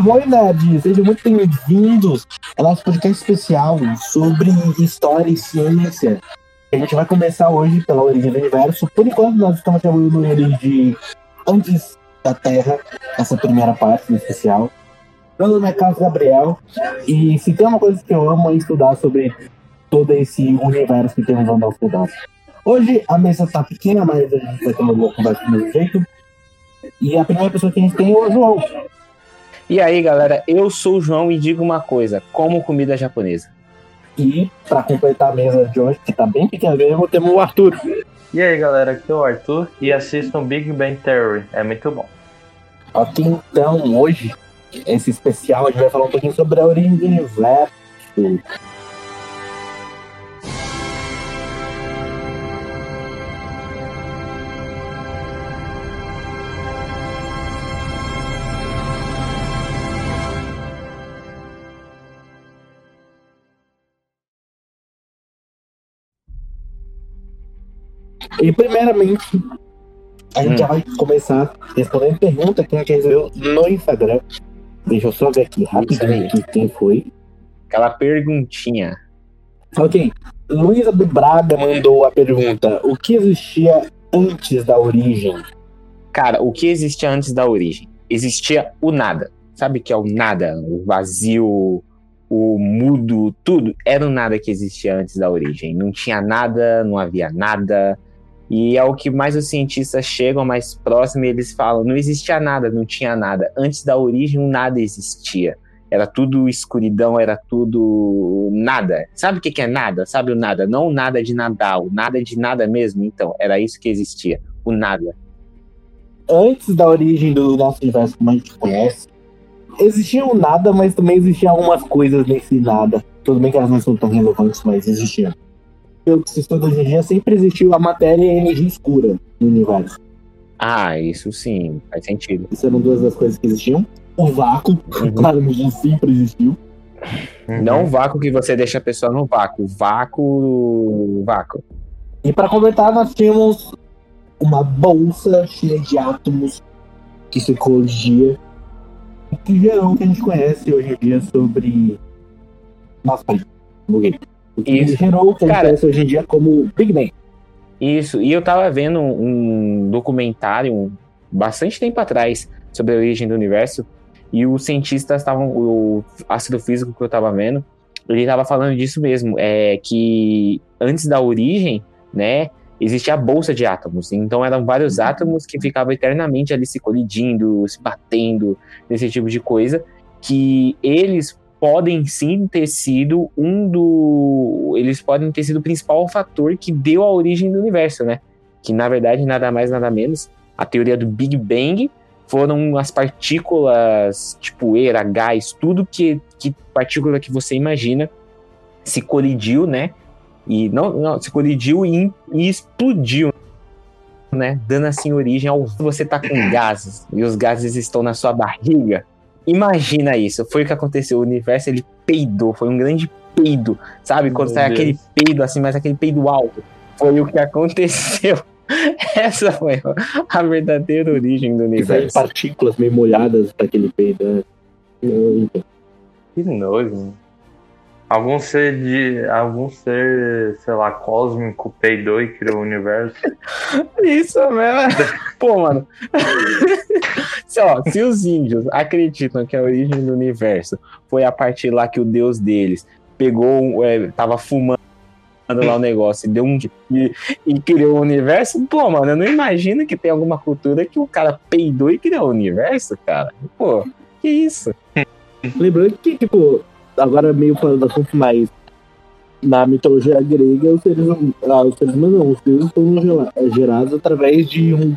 Arroio Nerd, sejam muito bem-vindos ao nosso podcast especial sobre história e ciência. A gente vai começar hoje pela origem do universo. Por enquanto, nós estamos chamando ele de Antes da Terra, essa primeira parte do especial. Meu nome é Carlos Gabriel, e se tem uma coisa que eu amo é estudar sobre todo esse universo que temos nosso redor. Hoje a mesa tá pequena, mas a gente vai ter uma boa conversa do mesmo jeito. E a primeira pessoa que a gente tem é o João. E aí, galera, eu sou o João e digo uma coisa: como comida japonesa. E para completar a mesa de hoje, que tá bem pequena mesmo, temos o Arthur. E aí, galera, aqui é o Arthur e assistam Big Bang Theory, é muito bom. Ok, então hoje, esse especial, a gente vai falar um pouquinho sobre a origem do universo. E primeiramente, a gente Hum. já vai começar respondendo pergunta que a gente recebeu no Instagram. Deixa eu só ver aqui rapidinho aqui quem foi. Aquela perguntinha. Ok. Luísa do Braga mandou a pergunta: O que existia antes da origem? Cara, o que existia antes da origem? Existia o nada. Sabe o que é o nada? O vazio, o mudo, tudo. Era o nada que existia antes da origem. Não tinha nada, não havia nada. E é o que mais os cientistas chegam mais próximo e eles falam: não existia nada, não tinha nada. Antes da origem, nada existia. Era tudo escuridão, era tudo nada. Sabe o que é nada? Sabe o nada? Não o nada de nadar, o nada de nada mesmo. Então, era isso que existia. O nada. Antes da origem do nosso universo como a gente conhece, existia o nada, mas também existiam algumas coisas nesse nada. Tudo bem que elas não são tão relevantes, mas existiam. Pelo que se estuda hoje em dia, sempre existiu a matéria e a energia escura no universo. Ah, isso sim, faz sentido. Isso eram duas das coisas que existiam. O vácuo, Uhum. claramente, sempre existiu. Não o vácuo que você deixa a pessoa no vácuo. Vácuo. Vácuo. E para completar, nós tínhamos uma bolsa cheia de átomos que se colidia que gerou o que a gente conhece hoje em dia sobre. Nossa, peraí, buguei. O que Isso. gerou o que Cara- hoje em dia como Big Bang. Isso. E eu tava vendo um documentário um- bastante tempo atrás sobre a origem do universo. E os cientistas estavam. O astrofísico que eu tava vendo, ele tava falando disso mesmo. É que antes da origem, né? Existia a bolsa de átomos. Então eram vários átomos que ficavam eternamente ali se colidindo, se batendo, esse tipo de coisa. Que eles podem sim ter sido um do. Eles podem ter sido o principal fator que deu a origem do universo, né? Que na verdade, nada mais, nada menos, a teoria do Big Bang foram as partículas, tipo poeira, gás, tudo que, que partícula que você imagina se colidiu, né? E não, não se colidiu e, e explodiu, né? Dando assim origem ao você tá com gases e os gases estão na sua barriga. Imagina isso, foi o que aconteceu. O universo ele peidou, foi um grande peido, sabe? Quando Meu sai Deus. aquele peido assim, mas aquele peido alto. Foi o que aconteceu. Essa foi a verdadeira origem do E universo. partículas meio molhadas daquele peido. né? Que nojo. Algum ser de. Algum ser, sei lá, cósmico peidou e criou o universo. Isso mesmo. Pô, mano. se, ó, se os índios acreditam que a origem do universo foi a partir lá que o deus deles pegou, é, tava fumando lá o negócio e deu um e, e criou o universo, pô, mano, eu não imagino que tem alguma cultura que o cara peidou e criou o universo, cara. Pô, que isso? Lembrando que, tipo, agora meio falando do assunto, mas na mitologia grega, os seres, hum- ah, os seres humanos não, os deuses foram gerados através de um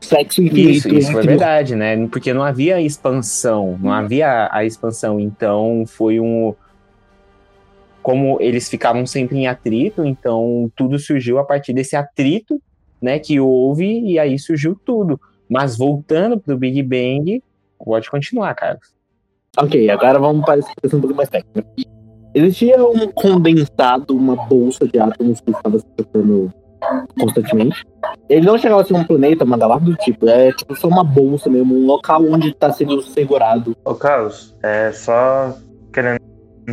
sexo infinito. Isso, isso foi entre- verdade, né? Porque não havia expansão, não havia a expansão, então foi um. Como eles ficavam sempre em atrito, então tudo surgiu a partir desse atrito, né? Que houve, e aí surgiu tudo. Mas voltando pro Big Bang, pode continuar, Carlos. Ok, agora vamos para essa questão um pouco mais técnica. Existia um condensado, uma bolsa de átomos que estava se trocando constantemente. Ele não chegava a ser um planeta, uma galáxia do tipo. É tipo só uma bolsa mesmo, um local onde tá sendo segurado. Ô, Carlos, é só querendo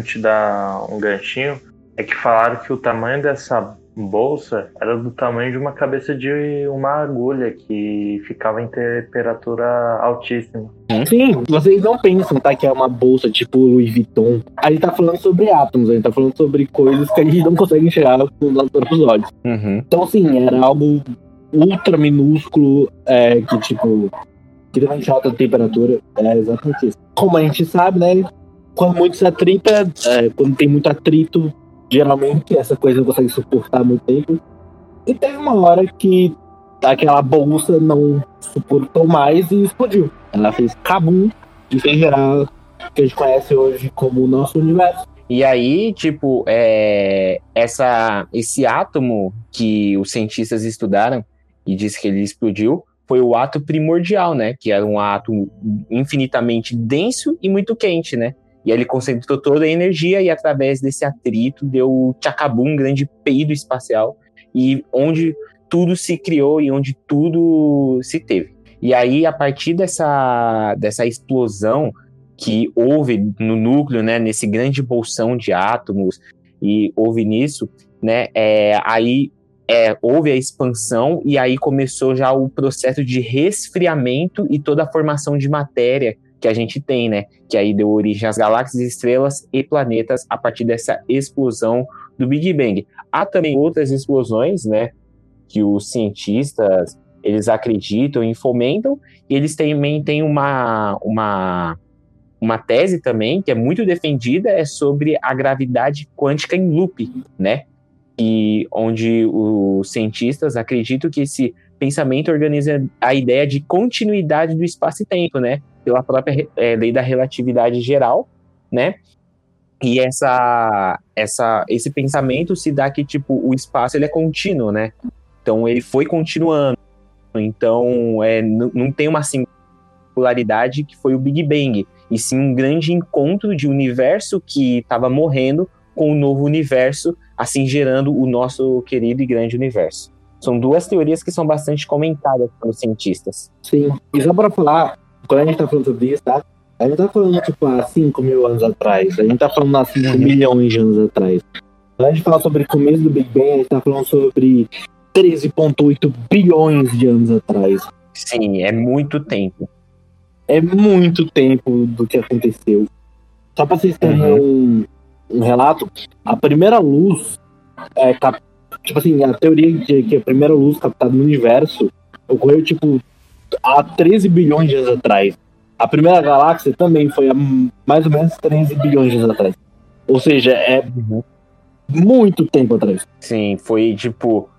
te dar um ganchinho. É que falaram que o tamanho dessa bolsa era do tamanho de uma cabeça de uma agulha que ficava em temperatura altíssima. Sim, vocês não pensam, tá? Que é uma bolsa tipo Louis Vuitton. A gente tá falando sobre átomos, a gente tá falando sobre coisas que a gente não consegue enxergar com os nossos próprios olhos. Uhum. Então, sim, era algo ultra minúsculo, é, que tipo, que também alta temperatura. É exatamente isso. Como a gente sabe, né? Quando muito se atrita, é, quando tem muito atrito, geralmente essa coisa não consegue suportar muito tempo. E teve uma hora que aquela bolsa não suportou mais e explodiu. Ela fez cabum e fez gerar o que a gente conhece hoje como o nosso universo. E aí, tipo, é, essa, esse átomo que os cientistas estudaram e disse que ele explodiu foi o ato primordial, né? Que era um átomo infinitamente denso e muito quente, né? E aí ele concentrou toda a energia e através desse atrito deu tchacabum, um grande peido espacial e onde tudo se criou e onde tudo se teve. E aí a partir dessa dessa explosão que houve no núcleo, né, nesse grande bolsão de átomos e houve nisso, né, é, aí é, houve a expansão e aí começou já o processo de resfriamento e toda a formação de matéria que a gente tem, né? Que aí deu origem às galáxias, estrelas e planetas a partir dessa explosão do Big Bang. Há também outras explosões, né? Que os cientistas eles acreditam e fomentam, e eles também têm uma, uma, uma tese também que é muito defendida, é sobre a gravidade quântica em loop, né? E onde os cientistas acreditam que esse pensamento organiza a ideia de continuidade do espaço e tempo, né? Pela própria é, lei da relatividade geral, né? E essa, essa, esse pensamento se dá que tipo o espaço ele é contínuo, né? Então ele foi continuando. Então é, não tem uma singularidade que foi o Big Bang, e sim um grande encontro de universo que estava morrendo com o um novo universo, assim gerando o nosso querido e grande universo. São duas teorias que são bastante comentadas pelos cientistas. Sim, e só para falar, quando a gente tá falando sobre isso, tá? A gente tá falando, tipo, há 5 mil anos atrás. A gente tá falando há 5 milhões de anos atrás. Quando a gente fala sobre o começo do Big Bang, a gente tá falando sobre 13,8 bilhões de anos atrás. Sim, é muito tempo. É muito tempo do que aconteceu. Só pra vocês terem uhum. um, um relato, a primeira luz é, cap... tipo assim, a teoria de que a primeira luz captada no universo ocorreu tipo há 13 bilhões de anos atrás. A primeira galáxia também foi há mais ou menos 13 bilhões de anos atrás. Ou seja, é muito tempo atrás. Sim, foi tipo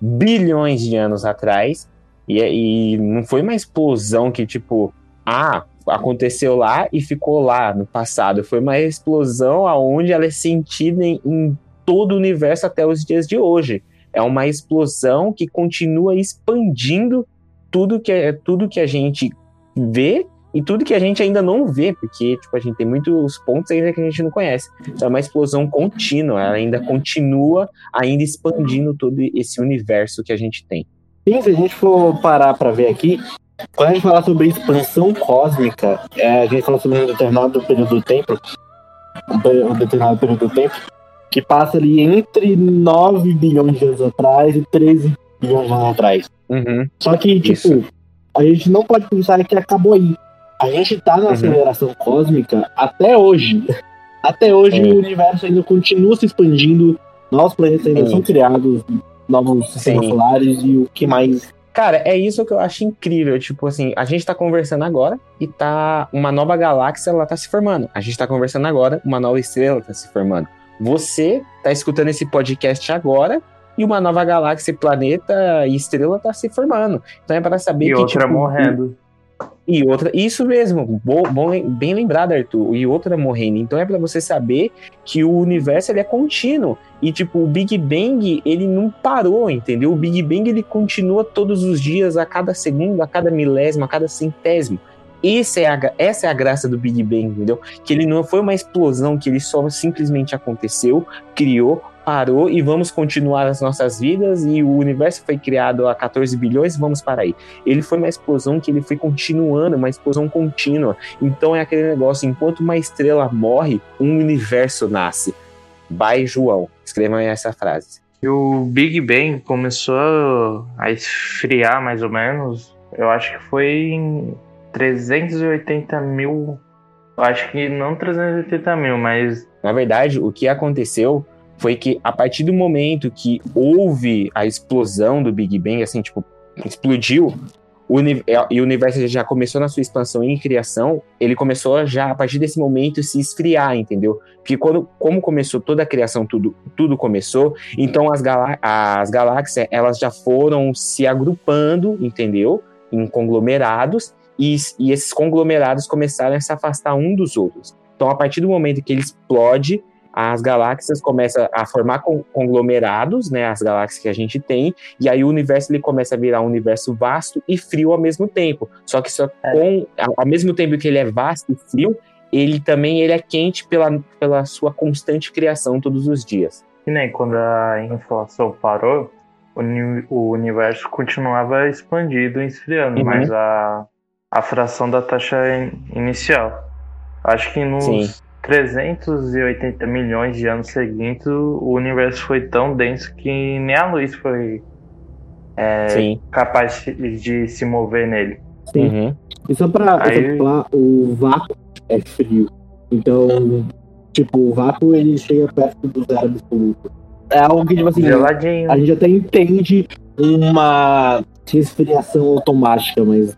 bilhões de anos atrás. E, e não foi uma explosão que, tipo, ah, aconteceu lá e ficou lá no passado. Foi uma explosão aonde ela é sentida em, em todo o universo até os dias de hoje. É uma explosão que continua expandindo tudo que, é, tudo que a gente vê e tudo que a gente ainda não vê, porque tipo, a gente tem muitos pontos ainda que a gente não conhece. Então é uma explosão contínua, ela ainda continua ainda expandindo todo esse universo que a gente tem. Sim, se a gente for parar para ver aqui, quando a gente fala sobre expansão cósmica, é, a gente fala sobre um determinado período do tempo, um determinado período do tempo, que passa ali entre 9 bilhões de anos atrás e 13 de anos atrás. Uhum. Só que, tipo, Isso. a gente não pode pensar que acabou aí. A gente tá na uhum. aceleração cósmica até hoje. Até hoje é. o universo ainda continua se expandindo, novos planetas ainda são criados, novos sistemas solares e o que mais. Cara, é isso que eu acho incrível. Tipo assim, a gente tá conversando agora e tá. Uma nova galáxia, ela tá se formando. A gente tá conversando agora, uma nova estrela tá se formando. Você tá escutando esse podcast agora e uma nova galáxia, planeta e estrela tá se formando. Então é para saber e que. E outra tipo, morrendo. E outra, isso mesmo, bom, bom, bem lembrado, Arthur. E outra morrendo. Então é para você saber que o universo ele é contínuo e tipo o Big Bang ele não parou, entendeu? O Big Bang ele continua todos os dias, a cada segundo, a cada milésimo, a cada centésimo. Essa é, a, essa é a graça do Big Bang, entendeu? Que ele não foi uma explosão, que ele só simplesmente aconteceu, criou, parou e vamos continuar as nossas vidas e o universo foi criado há 14 bilhões, vamos para aí. Ele foi uma explosão que ele foi continuando, uma explosão contínua. Então é aquele negócio, enquanto uma estrela morre, um universo nasce. By João. Escrevam aí essa frase. E o Big Bang começou a esfriar mais ou menos, eu acho que foi em 380 mil. Eu acho que não 380 mil, mas. Na verdade, o que aconteceu foi que a partir do momento que houve a explosão do Big Bang, assim, tipo, explodiu, o, é, e o universo já começou na sua expansão e criação, ele começou já, a partir desse momento, se esfriar, entendeu? Porque quando, como começou toda a criação, tudo, tudo começou, então as, galá as galáxias, elas já foram se agrupando, entendeu? Em conglomerados, e, e esses conglomerados começaram a se afastar um dos outros. Então, a partir do momento que ele explode, as galáxias começam a formar conglomerados, né, as galáxias que a gente tem, e aí o universo ele começa a virar um universo vasto e frio ao mesmo tempo. Só que só é. com ao mesmo tempo que ele é vasto e frio, ele também ele é quente pela, pela sua constante criação todos os dias. E nem quando a inflação parou, o, o universo continuava expandido e esfriando, uhum. mas a, a fração da taxa inicial. Acho que nos Sim 380 milhões de anos seguintes, o universo foi tão denso que nem a luz foi é, capaz de se mover nele. Sim. Uhum. E só pra Aí... exemplar, o vácuo é frio. Então, tipo, o vácuo ele chega perto do zero absoluto. É algo que, tipo assim, Geladinho. a gente até entende uma resfriação automática, mas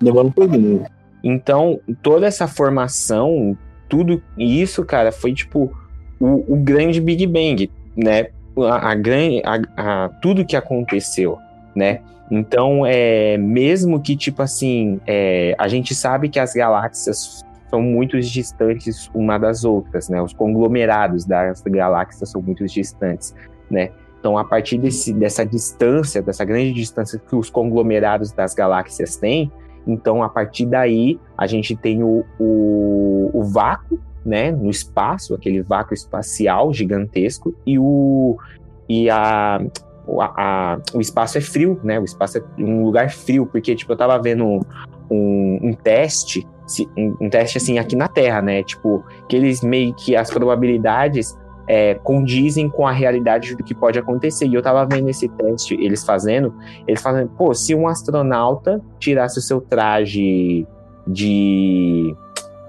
demora um pouquinho. Então, toda essa formação tudo isso, cara, foi tipo o, o grande Big Bang, né? A, a, a, a, tudo que aconteceu, né? Então, é, mesmo que, tipo assim, é, a gente sabe que as galáxias são muito distantes uma das outras, né? Os conglomerados das galáxias são muito distantes, né? Então, a partir desse, dessa distância, dessa grande distância que os conglomerados das galáxias têm, então, a partir daí, a gente tem o, o, o vácuo, né, no espaço, aquele vácuo espacial gigantesco, e o, e a, a, a, o espaço é frio, né? O espaço é um lugar frio, porque, tipo, eu tava vendo um, um, teste, um, um, teste assim aqui na Terra, né? Tipo, que eles meio que as probabilidades é, condizem com a realidade do que pode acontecer. E eu tava vendo esse teste, eles fazendo, eles falando, pô, se um astronauta tirasse o seu traje de,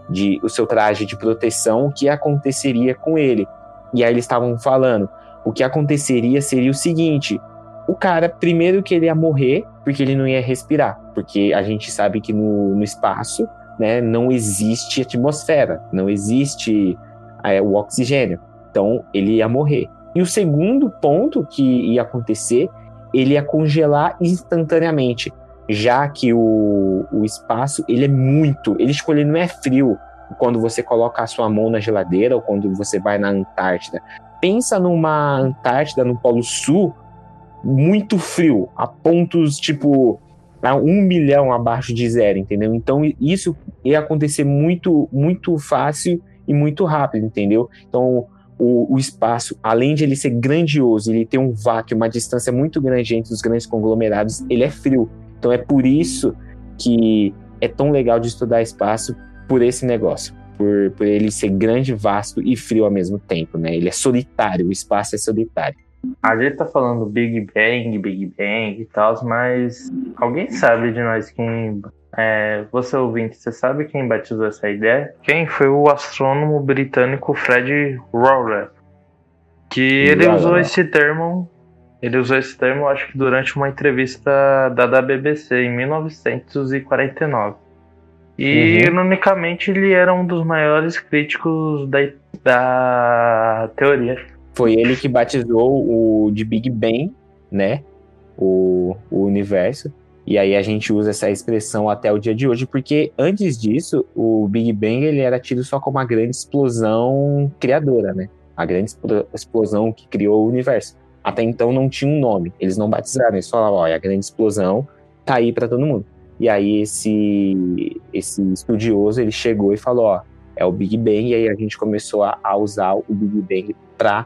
de o seu traje de proteção, o que aconteceria com ele? E aí eles estavam falando, o que aconteceria seria o seguinte: o cara, primeiro que ele ia morrer, porque ele não ia respirar, porque a gente sabe que no, no espaço, né, não existe atmosfera, não existe é, o oxigênio. Então, ele ia morrer. E o segundo ponto que ia acontecer, ele ia congelar instantaneamente, já que o, o espaço, ele é muito, ele escolhe não é frio quando você coloca a sua mão na geladeira ou quando você vai na Antártida. Pensa numa Antártida no Polo Sul, muito frio, a pontos tipo a um milhão abaixo de zero, entendeu? Então isso ia acontecer muito, muito fácil e muito rápido, entendeu? Então o, o, espaço, além de ele ser grandioso, ele ter um vácuo, uma distância muito grande entre os grandes conglomerados, ele é frio. Então é por isso que é tão legal de estudar espaço por esse negócio. Por, por ele ser grande, vasto e frio ao mesmo tempo, né? Ele é solitário, o espaço é solitário. A gente tá falando Big Bang, Big Bang e tal, mas alguém sabe de nós quem é, você ouvinte, você sabe quem batizou essa ideia? Quem foi o astrônomo britânico Fred Rowler? Que ele usou esse termo, ele usou esse termo, acho que durante uma entrevista dada à BBC em 1949. E, uhum. ironicamente, ele era um dos maiores críticos da, da teoria. Foi ele que batizou o de Big Bang, né? O, o universo. E aí a gente usa essa expressão até o dia de hoje, porque antes disso, o Big Bang ele era tido só como uma grande explosão criadora, né? A grande explosão que criou o universo. Até então não tinha um nome, eles não batizaram, eles falavam, olha, a grande explosão tá aí para todo mundo. E aí esse esse estudioso, ele chegou e falou, ó, é o Big Bang, e aí a gente começou a, a usar o Big Bang para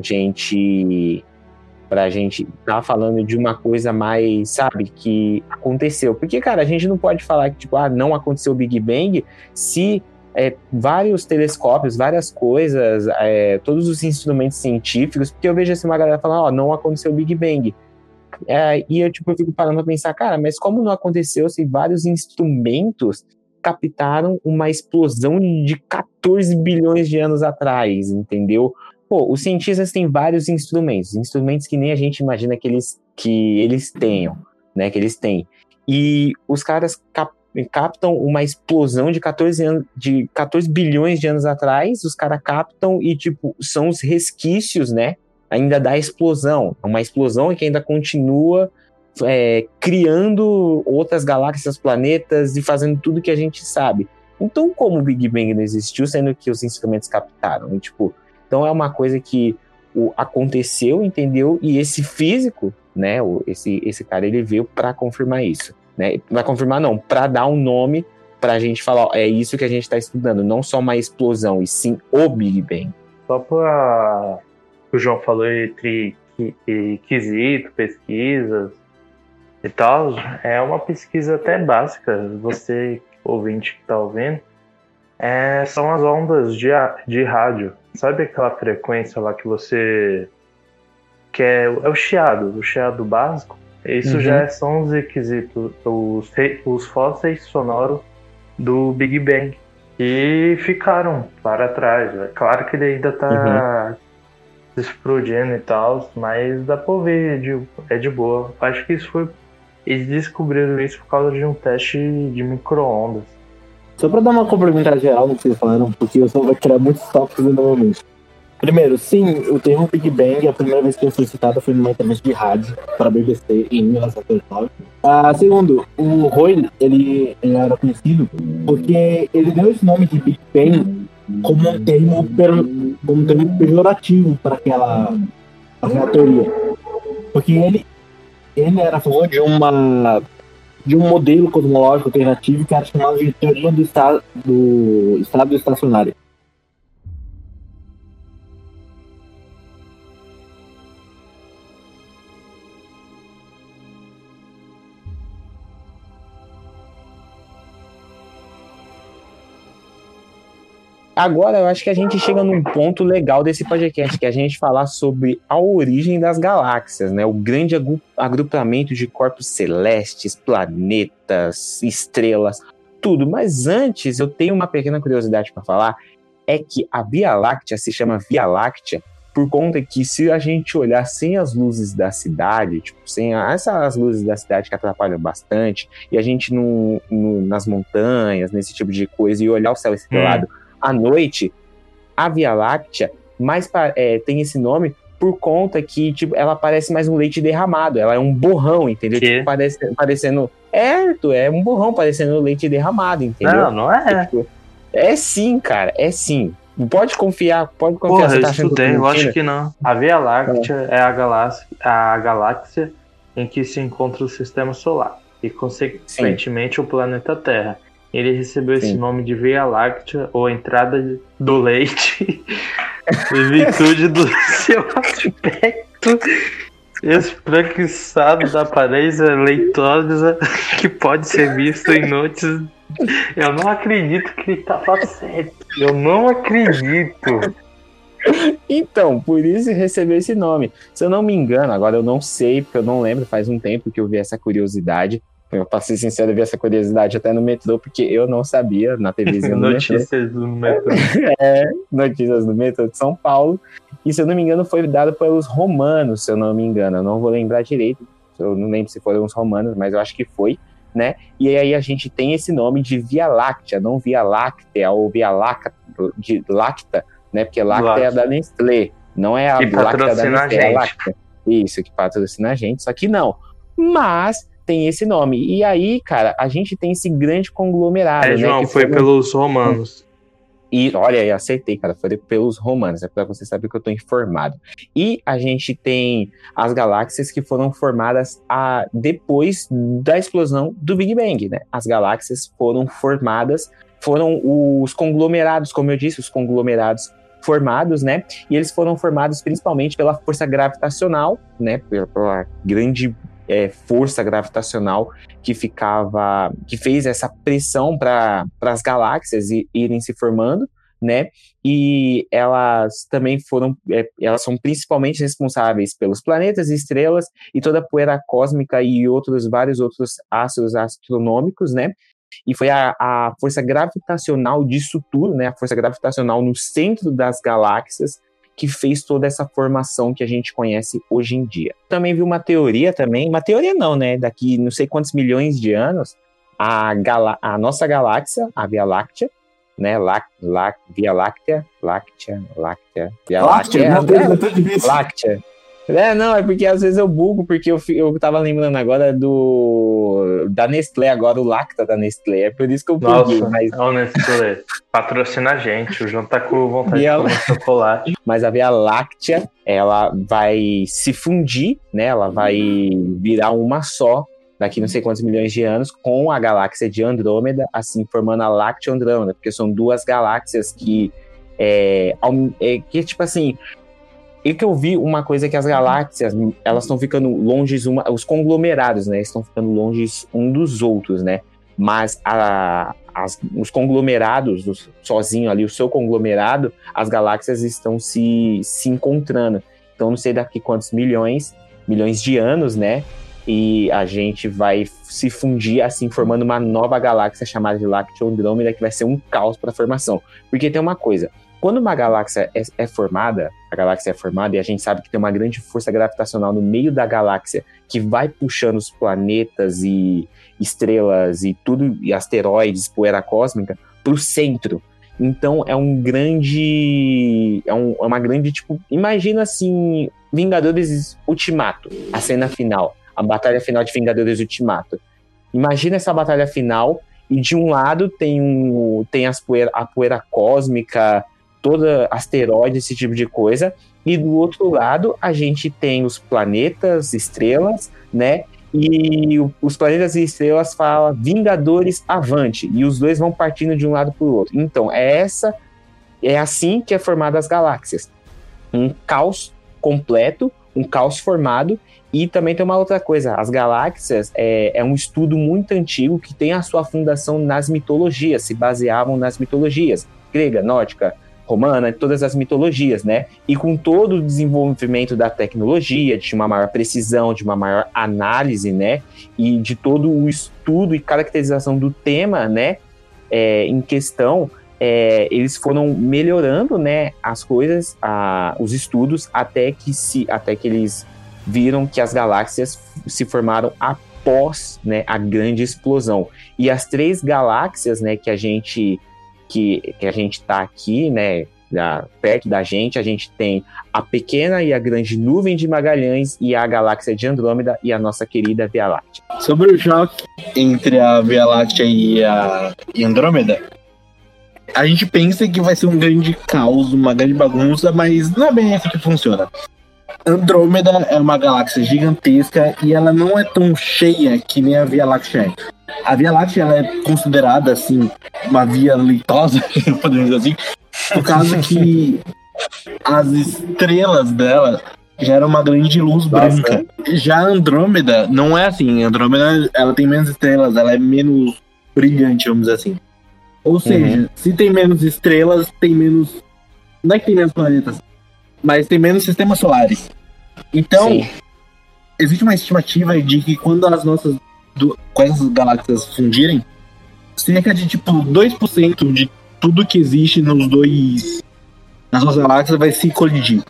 gente pra gente tá falando de uma coisa mais, sabe, que aconteceu. Porque, cara, a gente não pode falar que, tipo, ah, não aconteceu o Big Bang se é, vários telescópios, várias coisas, é, todos os instrumentos científicos, porque eu vejo assim uma galera falando, ó, oh, não aconteceu o Big Bang. É, e eu, tipo, eu fico parando pra pensar, cara, mas como não aconteceu se vários instrumentos captaram uma explosão de 14 bilhões de anos atrás, entendeu? Pô, os cientistas têm vários instrumentos, instrumentos que nem a gente imagina que eles, que eles tenham, né, que eles têm. E os caras cap captam uma explosão de 14, anos, de 14 bilhões de anos atrás, os caras captam e, tipo, são os resquícios, né, ainda da explosão. Uma explosão que ainda continua é, criando outras galáxias, planetas e fazendo tudo que a gente sabe. Então, como o Big Bang não existiu, sendo que os instrumentos captaram? E, tipo, então é uma coisa que o, aconteceu, entendeu? E esse físico, né, o, esse, esse cara, ele veio para confirmar isso. Né? Vai confirmar, não, para dar um nome para a gente falar, ó, é isso que a gente está estudando, não só uma explosão, e sim o Big Bang. Só para o João falou entre quesito, pesquisas e tal, é uma pesquisa até básica. Você, ouvinte que está ouvindo, é, são as ondas de, de rádio. Sabe aquela frequência lá que você. que é, é o chiado, o chiado básico? Isso uhum. já são os requisitos, os, os fósseis sonoros do Big Bang. E ficaram para trás. É claro que ele ainda está uhum. explodindo e tal, mas dá pra ver, é de, é de boa. Acho que isso foi. Eles descobriram isso por causa de um teste de micro-ondas. Só pra dar uma complementar geral no que vocês falaram, porque eu só vou tirar muitos tópicos novamente. Primeiro, sim, o termo Big Bang, a primeira vez que ele foi citado foi numa entrevista de rádio para BBC em 1939. Ah, segundo, o Roy, ele, ele, era conhecido porque ele deu esse nome de Big Bang como um termo, per, como um termo pejorativo para aquela, aquela teoria. Porque ele, ele era a favor de uma de um modelo cosmológico alternativo que era chamado de teoria do estado, do estado estacionário. Agora eu acho que a gente chega num ponto legal desse podcast, que é a gente falar sobre a origem das galáxias, né? O grande agrupamento de corpos celestes, planetas, estrelas, tudo. Mas antes, eu tenho uma pequena curiosidade para falar, é que a Via Láctea se chama Via Láctea por conta que se a gente olhar sem as luzes da cidade, tipo, sem essas luzes da cidade que atrapalham bastante, e a gente no, no nas montanhas, nesse tipo de coisa, e olhar o céu estrelado, hum à noite, a Via Láctea mais é, tem esse nome por conta que tipo, ela parece mais um leite derramado. Ela é um borrão, entendeu? Tipo, parece, parecendo. É, é um borrão parecendo leite derramado, entendeu? Não, não é. Tipo, é sim, cara, é sim. Pode confiar, pode confiar. Porra, você tá eu estudei, eu acho que não. A Via Láctea é, é a, galáxia, a galáxia em que se encontra o sistema solar e, consequentemente, sim. o planeta Terra. Ele recebeu Sim. esse nome de Via Láctea, ou entrada do leite, em virtude do seu aspecto espreguiçado da aparência leitosa que pode ser visto em noites. Eu não acredito que ele tava certo. Eu não acredito. Então, por isso recebeu esse nome. Se eu não me engano, agora eu não sei, porque eu não lembro, faz um tempo que eu vi essa curiosidade. Eu passei sincero, vi essa curiosidade até no metrô, porque eu não sabia na TVzinha do Notícias do metrô. é, notícias do metrô de São Paulo. E se eu não me engano, foi dado pelos romanos, se eu não me engano. Eu não vou lembrar direito. Eu não lembro se foram os romanos, mas eu acho que foi, né? E aí a gente tem esse nome de Via Láctea, não Via Láctea ou Via Láctea, de Lacta, né? Porque Lacta é a da Nestlé, não é a que Láctea da Nestlé, é a Lacta. Isso, que patrocina a gente, só que não. Mas tem esse nome. E aí, cara, a gente tem esse grande conglomerado. É, né, João, foi pelos romanos. E olha, eu acertei, cara, foi pelos romanos, é para você saber que eu tô informado. E a gente tem as galáxias que foram formadas a, depois da explosão do Big Bang, né? As galáxias foram formadas, foram os conglomerados, como eu disse, os conglomerados formados, né? E eles foram formados principalmente pela força gravitacional, né? Pela, pela grande é, força gravitacional que ficava, que fez essa pressão para as galáxias irem se formando, né? E elas também foram, é, elas são principalmente responsáveis pelos planetas estrelas e toda a poeira cósmica e outros vários outros astros astronômicos, né? E foi a, a força gravitacional disso tudo, né? A força gravitacional no centro das galáxias que fez toda essa formação que a gente conhece hoje em dia. Também vi uma teoria também, uma teoria não, né? Daqui não sei quantos milhões de anos, a, a nossa galáxia, a Via Láctea, né? Lá, lá, Via Láctea, Láctea, Láctea, Via Láctea, Láctea, é, Láctea. É, não, é porque às vezes eu bugo, porque eu, eu tava lembrando agora do. da Nestlé, agora o Lacta da Nestlé. É por isso que eu buguei. Nossa, mas... é o Nestlé. Patrocina a gente, o João tá com vontade Via... de comer chocolate. Mas a Via Láctea, ela vai se fundir, né? Ela vai virar uma só daqui não sei quantos milhões de anos com a galáxia de Andrômeda, assim formando a Láctea Andrômeda, porque são duas galáxias que é, é, que tipo assim e que eu vi uma coisa que as galáxias, elas estão ficando longe, uma, os conglomerados, né? Estão ficando longe um dos outros, né? Mas a, as, os conglomerados, os, sozinho ali, o seu conglomerado, as galáxias estão se, se encontrando. Então, não sei daqui quantos milhões, milhões de anos, né? E a gente vai se fundir, assim, formando uma nova galáxia chamada de Lacteo Andrômeda, que vai ser um caos para a formação. Porque tem uma coisa, quando uma galáxia é, é, formada, a galáxia é formada e a gente sabe que tem uma grande força gravitacional no meio da galáxia que vai puxando os planetas e estrelas e tudo, e asteroides, poeira cósmica, para o centro. Então é um grande. É, um, é uma grande, tipo. Imagina assim. Vingadores Ultimato, a cena final, a batalha final de Vingadores Ultimato. Imagina essa batalha final e de um lado tem, um, tem as poeira, a poeira cósmica, toda asteroide, esse tipo de coisa. E do outro lado, a gente tem os planetas, estrelas, né? E os planetas e estrelas falam Vingadores Avante. E os dois vão partindo de um lado para o outro. Então, é essa. É assim que é formada as galáxias. Um caos completo, um caos formado. E também tem uma outra coisa: as galáxias é, é um estudo muito antigo que tem a sua fundação nas mitologias, se baseavam nas mitologias grega, nórdica, romana, todas as mitologias, né? E com todo o desenvolvimento da tecnologia, de uma maior precisão, de uma maior análise, né? E de todo o estudo e caracterização do tema, né? É, em questão, é, eles foram melhorando, né? As coisas, a, os estudos, até que se, até que eles viram que as galáxias se formaram após, né? A grande explosão. E as três galáxias, né? Que a gente que, que a gente está aqui, né, da, perto da gente, a gente tem a pequena e a grande nuvem de Magalhães e a galáxia de Andrômeda e a nossa querida Via Láctea. Sobre o choque entre a Via Láctea e a e Andrômeda, a gente pensa que vai ser um grande caos, uma grande bagunça, mas não é bem assim que funciona. Andrômeda é uma galáxia gigantesca e ela não é tão cheia que nem a Via Láctea é. A Via Láctea ela é considerada assim uma via leitosa, podemos dizer assim, por causa que as estrelas dela geram uma grande luz branca. Já a Andrômeda não é assim. A Andrômeda ela tem menos estrelas, ela é menos brilhante, vamos dizer assim. Ou seja, uhum. se tem menos estrelas, tem menos. Não é que tem menos planetas, mas tem menos sistemas solares. Então, Sim. existe uma estimativa de que quando as nossas do, com essas galáxias fundirem, cerca de tipo 2% de tudo que existe nos dois. nas duas galáxias vai se colidir.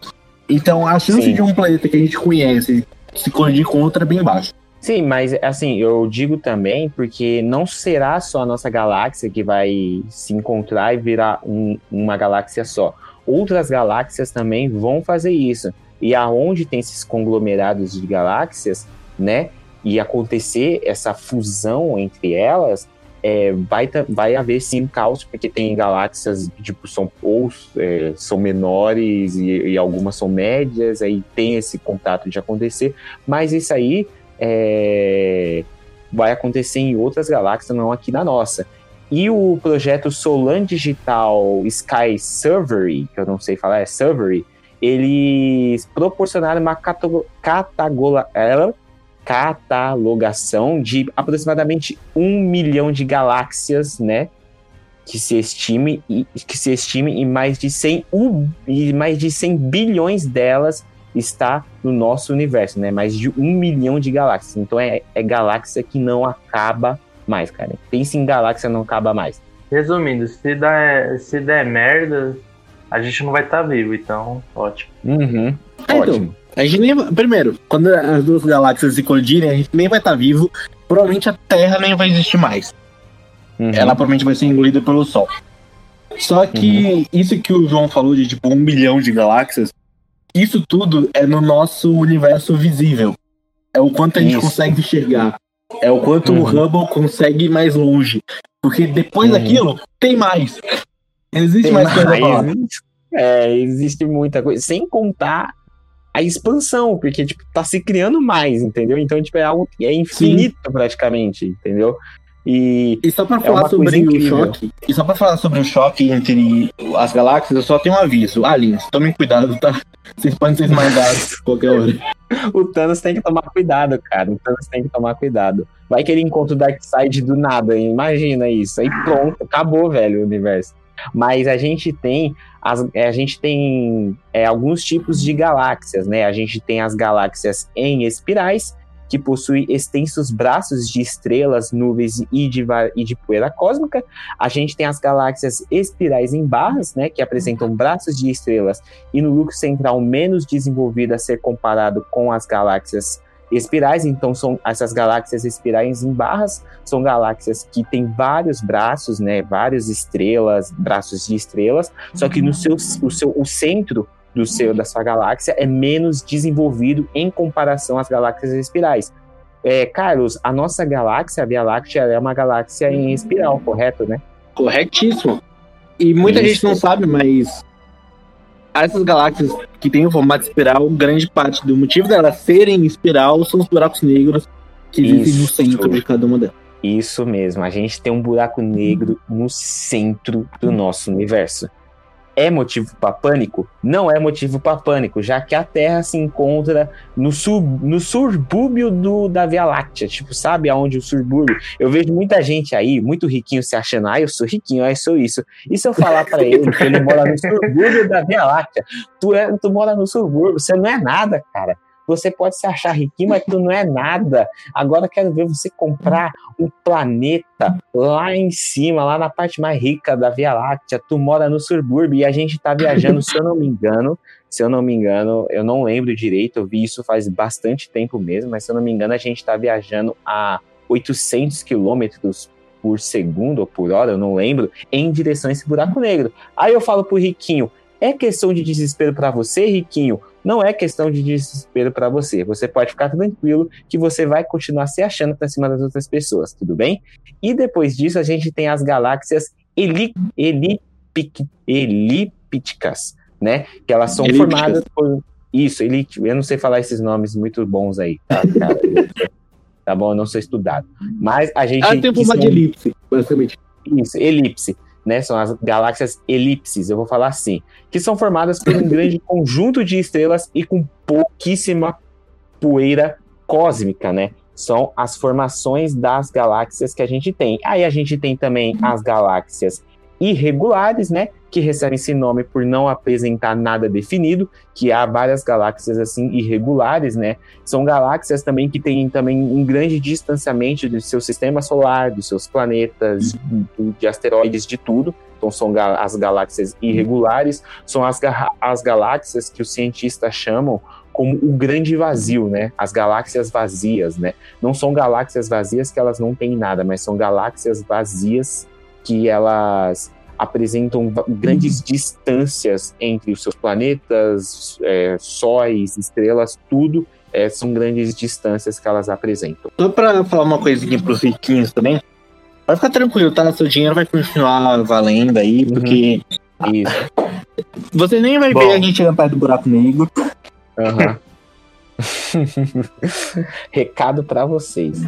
Então a chance Sim. de um planeta que a gente conhece se colidir com outro é bem baixa. Sim, mas assim, eu digo também porque não será só a nossa galáxia que vai se encontrar e virar um, uma galáxia só. Outras galáxias também vão fazer isso. E aonde tem esses conglomerados de galáxias, né? E acontecer essa fusão entre elas, é, vai, vai haver sim caos, porque tem galáxias tipo são ou é, são menores e, e, algumas são médias, aí tem esse contato de acontecer, mas isso aí é, vai acontecer em outras galáxias, não aqui na nossa. e o projeto Solan Digital Sky Servery, que eu não sei falar, é Servery, eles proporcionaram uma catagola, catalogação de aproximadamente um milhão de galáxias, né? Que se estime que se estime em mais de 100 um, e mais de 100 bilhões delas está no nosso universo, né? Mais de um milhão de galáxias. Então é, é galáxia que não acaba mais, cara. Pense em galáxia não acaba mais. Resumindo, se der, se der merda, a gente não vai estar tá vivo, então ótimo. Uhum, ótimo. Então, a gente nem. Primeiro, quando as duas galáxias se colidirem, a gente nem vai estar tá vivo. Provavelmente a Terra nem vai existir mais. Uhum. Ela provavelmente vai ser engolida pelo Sol. Só que uhum. isso que o João falou de tipo um milhão de galáxias, isso tudo é no nosso universo visível. É o quanto a gente isso. consegue enxergar. É o quanto uhum. o Hubble consegue ir mais longe. Porque depois uhum. daquilo, tem mais. Existe tem mais, mais coisa É, existe muita coisa. Sem contar a expansão, porque, tipo, tá se criando mais, entendeu? Então, tipo, é algo que é infinito Sim. praticamente, entendeu? E, e só para é falar sobre o choque, e só para falar sobre o choque entre as galáxias, eu só tenho um aviso. Aliens, tomem cuidado, tá? Vocês podem ser esmagados qualquer hora. o Thanos tem que tomar cuidado, cara. O Thanos tem que tomar cuidado. Vai que ele encontra o Darkseid do nada, imagina isso. Aí pronto, acabou, velho, o universo. Mas a gente tem as, a gente tem é, alguns tipos de galáxias, né? A gente tem as galáxias em espirais, que possuem extensos braços de estrelas, nuvens e de, e de poeira cósmica. A gente tem as galáxias espirais em barras, né, que apresentam braços de estrelas e no núcleo central menos desenvolvido a ser comparado com as galáxias espirais, então são essas galáxias espirais em barras, são galáxias que têm vários braços, né, várias estrelas, braços de estrelas, só que no seu o seu o centro do seu da sua galáxia é menos desenvolvido em comparação às galáxias espirais. É, Carlos, a nossa galáxia, a Via Láctea, é uma galáxia em espiral, correto, né? Corretíssimo. E muita Isso. gente não sabe, mas essas galáxias que têm o formato espiral, grande parte do motivo delas serem espiral são os buracos negros que existem no centro de cada uma delas. Isso mesmo, a gente tem um buraco negro no centro do nosso universo. É motivo para pânico? Não é motivo para pânico, já que a Terra se encontra no, sub, no subúrbio do, da Via Láctea. Tipo, sabe aonde o subúrbio? Eu vejo muita gente aí, muito riquinho, se achando, ah, eu sou riquinho, ah, eu sou isso. E se eu falar para ele que ele mora no subúrbio da Via Láctea? Tu, é, tu mora no subúrbio, você não é nada, cara. Você pode se achar riquinho, mas tu não é nada. Agora quero ver você comprar um planeta lá em cima, lá na parte mais rica da Via Láctea. Tu mora no subúrbio e a gente tá viajando, se eu não me engano, se eu não me engano, eu não lembro direito, eu vi isso faz bastante tempo mesmo, mas se eu não me engano, a gente tá viajando a 800 quilômetros por segundo ou por hora, eu não lembro, em direção a esse buraco negro. Aí eu falo pro Riquinho, é questão de desespero para você, Riquinho? Não é questão de desespero para você. Você pode ficar tranquilo que você vai continuar se achando para cima das outras pessoas, tudo bem? E depois disso, a gente tem as galáxias eli, elipic, elípticas, né? Que elas são elípticas. formadas por. Isso, elite. Eu não sei falar esses nomes muito bons aí, tá, cara? tá bom? Eu não sou estudado. Mas a gente. Ah, tem forma são... de elipse, basicamente. Isso, elipse né? São as galáxias elipses, eu vou falar assim, que são formadas por um grande conjunto de estrelas e com pouquíssima poeira cósmica, né? São as formações das galáxias que a gente tem. Aí a gente tem também as galáxias irregulares, né? Que recebem esse nome por não apresentar nada definido, que há várias galáxias assim irregulares, né? São galáxias também que têm também um grande distanciamento do seu sistema solar, dos seus planetas, de, de asteroides, de tudo. Então são as galáxias irregulares, são as, as galáxias que os cientistas chamam como o grande vazio, né? As galáxias vazias, né? Não são galáxias vazias que elas não têm nada, mas são galáxias vazias que elas apresentam grandes distâncias entre os seus planetas, é, sóis, estrelas, tudo é, são grandes distâncias que elas apresentam. Só para falar uma coisinha para os riquinhos também, vai ficar tranquilo, tá? Seu dinheiro vai continuar valendo aí, uhum. porque. Isso. Você nem vai Bom. ver a gente chegando perto do buraco negro. Uhum. Recado pra vocês.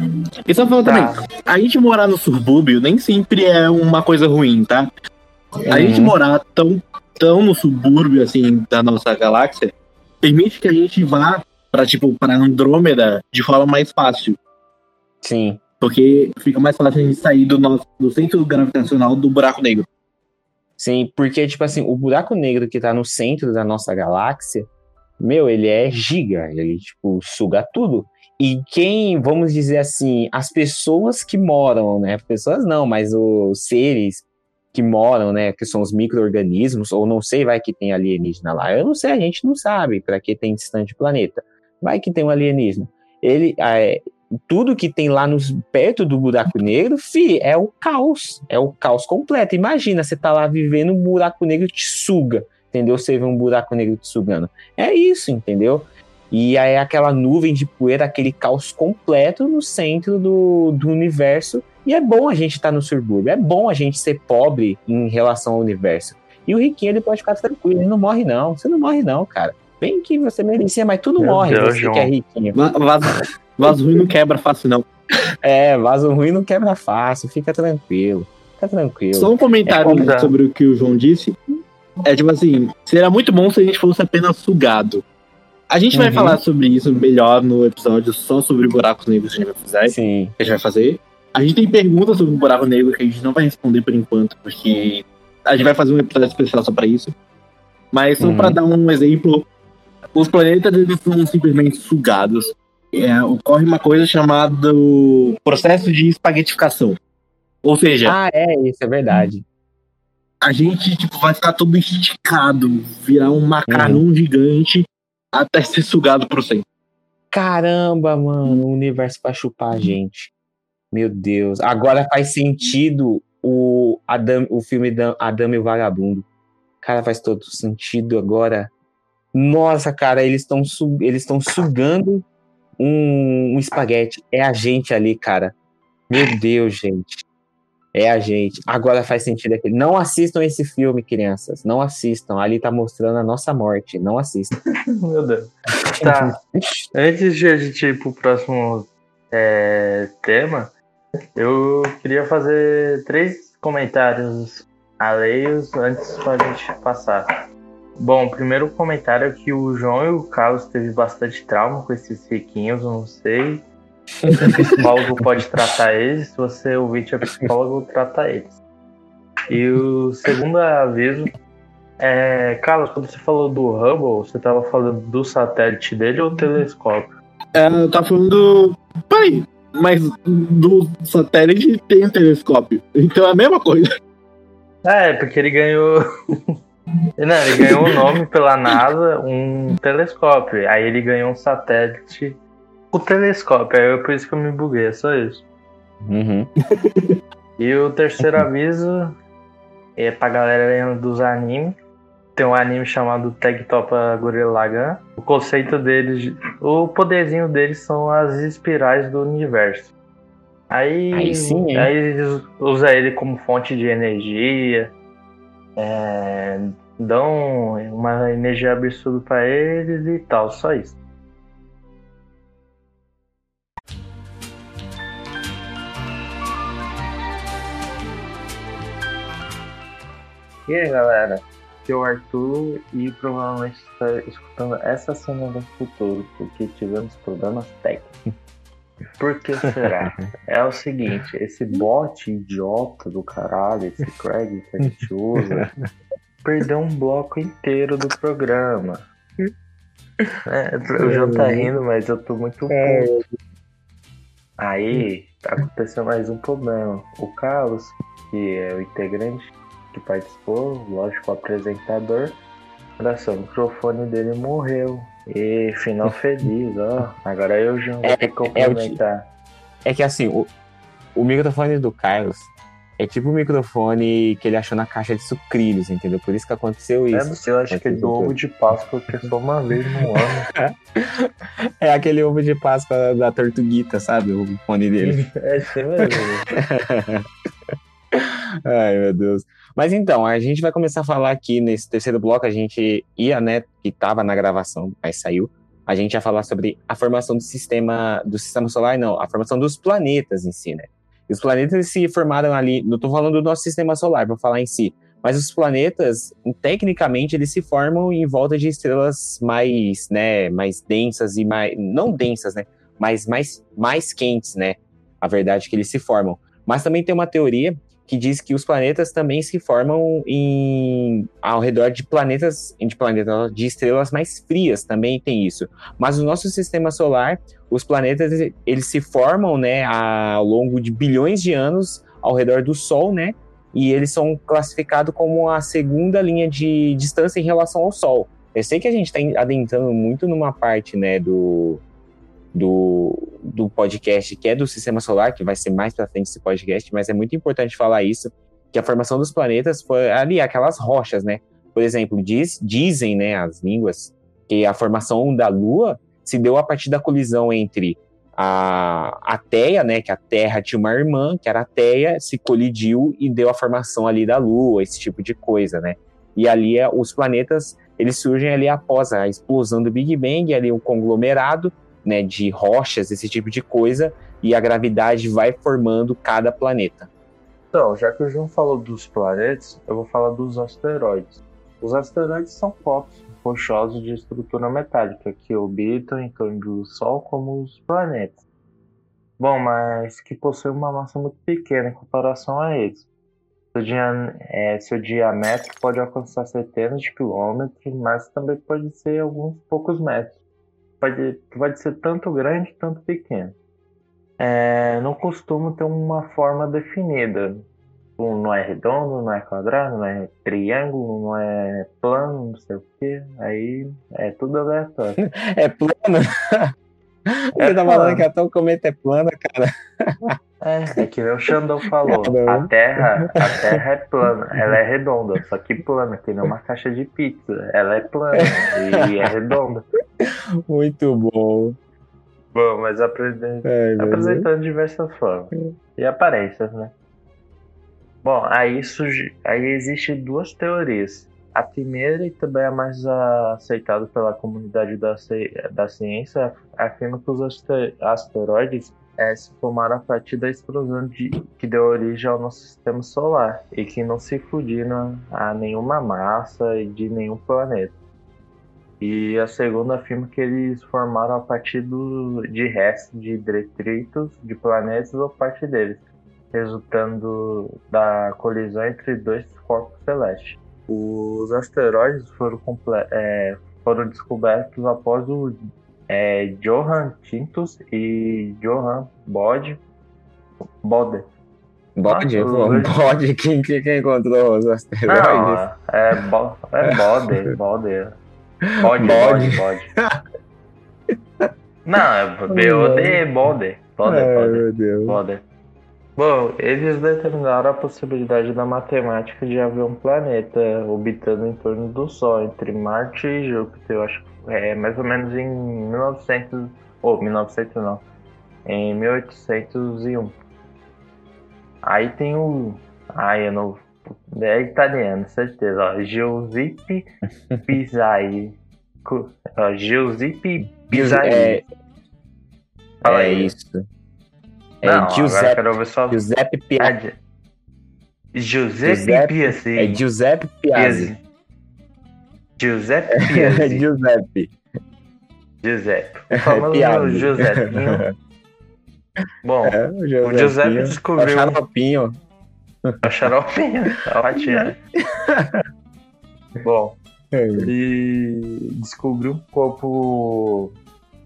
E só falando Tá. também, a gente morar no subúrbio nem sempre é uma coisa ruim, tá? A Uhum. gente morar tão, tão no subúrbio, assim, da nossa galáxia, permite que a gente vá pra, tipo, pra Andrômeda de forma mais fácil. Sim. Porque fica mais fácil a gente sair do, nosso, do centro gravitacional do buraco negro. Sim, porque, tipo assim, o buraco negro que tá no centro da nossa galáxia, meu, ele é giga, ele, tipo, suga tudo. E quem, vamos dizer assim, as pessoas que moram, né? Pessoas não, mas os seres que moram, né? Que são os micro-organismos, ou não sei, vai que tem alienígena lá. Eu não sei, a gente não sabe para que tem distante planeta. Vai que tem um alienígena. Ele, é, tudo que tem lá nos, perto do buraco negro, fi, é o caos. É o caos completo. Imagina, você tá lá vivendo, um buraco negro te suga, entendeu? Você vê um buraco negro te sugando. É isso, entendeu? E aí aquela nuvem de poeira, aquele caos completo no centro do, do universo. E é bom a gente estar no subúrbio, é bom a gente ser pobre em relação ao universo. E o riquinho, ele pode ficar tranquilo, ele não morre não. Você não morre não, cara. Bem que você merecia, mas tudo Meu morre, Deus, você João. que é riquinho. Va- Vaso, vaso ruim não quebra fácil, não. É, vaso ruim não quebra fácil, fica tranquilo. Fica tranquilo. Só um comentário É, é. sobre o que o João disse. É tipo assim, seria muito bom se a gente fosse apenas sugado. A gente vai Uhum. falar sobre isso melhor no episódio só sobre buracos negros que a gente vai fazer. Sim. que a gente vai fazer. A gente tem perguntas sobre o buraco negro que a gente não vai responder por enquanto, porque a gente vai fazer um episódio especial só pra isso. Mas só Uhum. pra dar um exemplo, os planetas eles são simplesmente sugados. É, ocorre uma coisa chamada processo de espaguetificação. Ou seja, Ah, é, isso é verdade. a gente tipo, vai ficar todo esticado, virar um macarrão gigante até ser sugado pro centro. Caramba, mano, o universo vai chupar a gente. Meu Deus. Agora faz sentido o, Adam, o filme da Adame e o Vagabundo. Cara, faz todo sentido agora. Nossa, cara, eles estão eles estão sugando um, um espaguete. É a gente ali, cara. Meu Deus, gente. É a gente. Agora faz sentido aquele. Não assistam esse filme, crianças. Não assistam. Ali tá mostrando a nossa morte. Não assistam. Meu Deus. Tá. Antes de a gente ir pro próximo é, tema, eu queria fazer três comentários alheios antes pra gente passar. Bom, primeiro comentário é que o João e o Carlos teve bastante trauma com esses riquinhos, não sei. Se o psicólogo pode tratar eles, se você ouvinte é psicólogo, trata eles. E o segundo aviso é, Carlos, quando você falou do Hubble, você tava falando do satélite dele ou telescópio? É, eu tava falando do. Peraí, mas do satélite tem um telescópio. Então é a mesma coisa. É, porque ele ganhou. Não, ele ganhou um nome pela NASA, um telescópio. Aí ele ganhou um satélite. O telescópio, aí é por isso que eu me buguei, é só isso. Uhum. E o terceiro aviso é pra galera dos animes. Tem um anime chamado Tag Topa Gurren Lagann. O conceito deles, o poderzinho deles são as espirais do universo. Aí, Aí sim, aí eles usam ele como fonte de energia. é, dão uma energia absurda pra eles e tal, só isso. E aí galera, é o Arthur e provavelmente está escutando essa cena do futuro, porque tivemos problemas técnicos. Por que será? É o seguinte, esse bot idiota do caralho, esse Craig que a gente usa, perdeu um bloco inteiro do programa. É, o João tá rindo, mas eu tô muito puto. Aí aconteceu mais um problema. O Carlos, que é o integrante que participou, lógico, o apresentador, só, o microfone dele morreu. E final feliz, ó. Agora eu, João, vou É- ter que é complementar. É que assim, o, o microfone do Carlos é tipo o microfone que ele achou na caixa de sucrilhos, entendeu? Por isso que aconteceu É, isso. não sei, eu acho que é do ovo de Páscoa, que é só uma vez no ano. É aquele ovo de Páscoa da tortuguita, sabe? O fone dele. É assim mesmo. Ai, meu Deus. Mas então, a gente vai começar a falar aqui nesse terceiro bloco. A gente ia, né, que tava na gravação, mas saiu. a gente ia falar sobre a formação do sistema do sistema solar, não, a formação dos planetas em si, né? Os planetas se formaram ali, não estou falando do nosso sistema solar, vou falar em si, mas os planetas, tecnicamente, eles se formam em volta de estrelas mais, né, mais densas e mais, não densas, né, mas mais, mais quentes, né? A verdade é que eles se formam. Mas também tem uma teoria que diz que os planetas também se formam em, ao redor de planetas, de planetas, de estrelas mais frias, também tem isso. Mas no nosso sistema solar, os planetas eles se formam, né, ao longo de bilhões de anos ao redor do Sol, né? E eles são classificados como a segunda linha de distância em relação ao Sol. Eu sei que a gente está adentrando muito numa parte, né, do, do, do podcast, que é do sistema solar, que vai ser mais para frente esse podcast, mas é muito importante falar isso, que a formação dos planetas foi ali, aquelas rochas, né? Por exemplo, diz, dizem, né, as línguas, que a formação da Lua se deu a partir da colisão entre a, a Teia, né, que a Terra tinha uma irmã, que era a Teia, se colidiu e deu a formação ali da Lua, esse tipo de coisa, né? E ali é, os planetas, eles surgem ali após a explosão do Big Bang, ali o conglomerado, né, de rochas, esse tipo de coisa, e a gravidade vai formando cada planeta. Então, já que o João falou dos planetas, eu vou falar dos asteroides. Os asteroides são corpos rochosos de estrutura metálica que orbitam em torno do Sol como os planetas. Bom, mas que possuem uma massa muito pequena em comparação a eles. Seu, dia, é, seu diâmetro pode alcançar centenas de quilômetros, mas também pode ser alguns poucos metros pode, pode ser tanto grande tanto pequeno. É, não costuma ter uma forma definida. Não é redondo, não é quadrado, não é triângulo, não é plano, não sei o que. Aí é tudo aleatório. é plano? Você é tá plano. falando que até o cometa é plano, cara. É, é que o Xandão falou. A Terra, a Terra é plana, ela é redonda, só que plana, que nem uma caixa de pizza. Ela é plana e é redonda. Muito bom. Bom, mas apresentando, é, apresentando diversas formas e aparências, né? Bom, aí surge, aí existe duas teorias. A primeira e também a mais aceitada pela comunidade da, da ciência afirma que os asteroides é, se formaram a partir da explosão de, que deu origem ao nosso sistema solar e que não se fundiram a nenhuma massa de nenhum planeta. E a segunda afirma que eles formaram a partir do, de restos de detritos de planetas ou parte deles, resultando da colisão entre dois corpos celestes. Os asteroides foram, é, foram descobertos após o é Johan Tintus e Johan Bode. Bode. Bode? Bode, quem, quem, quem encontrou os asteroides? Não, é, bo, é Bode, Bode. Bode, Bode, Bode. Não, é B-O-D, Bode. Bode, Bode. Bode. Bom, eles determinaram a possibilidade da matemática de haver um planeta orbitando em torno do Sol, entre Marte e Júpiter. Eu acho que é, mais ou menos em 1900, ou oh, 1900 não, em 1801. Aí tem o, ai eu não, é italiano, certeza, ó, Giuseppe Pizzai, ó, Giuseppe Pizzai. É, Fala é isso. É não, Giuseppe, quero ver só... Giuseppe Piazzi. Giuseppe, Giuseppe Piazzi. É Giuseppe Piazzi. Giuseppe Piazzi. Giuseppe. Giuseppe. O famoso Giuseppinho. Bom, é, o, Giuseppe descobriu. O xaropinho. O xaropinho, tá ótimo. Bom, é. ele descobriu um corpo.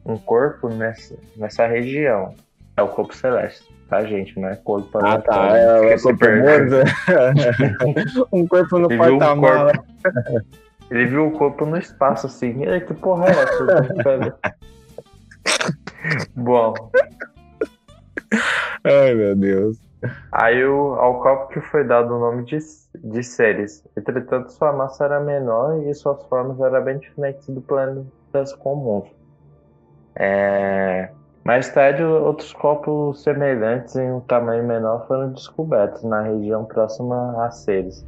Um corpo nessa, nessa região. É o corpo celeste, tá, gente? Não é corpo Ah, tá. É, é corpo um corpo no porta-mala. Ele viu o corpo no espaço, assim. E que porra é essa? Bom. Ai, meu Deus. Aí o, ao copo que foi dado o nome de, de Ceres. Entretanto, sua massa era menor e suas formas eram bem diferentes do planetas comuns. É... Mais tarde, outros copos semelhantes em um tamanho menor foram descobertos na região próxima a Ceres.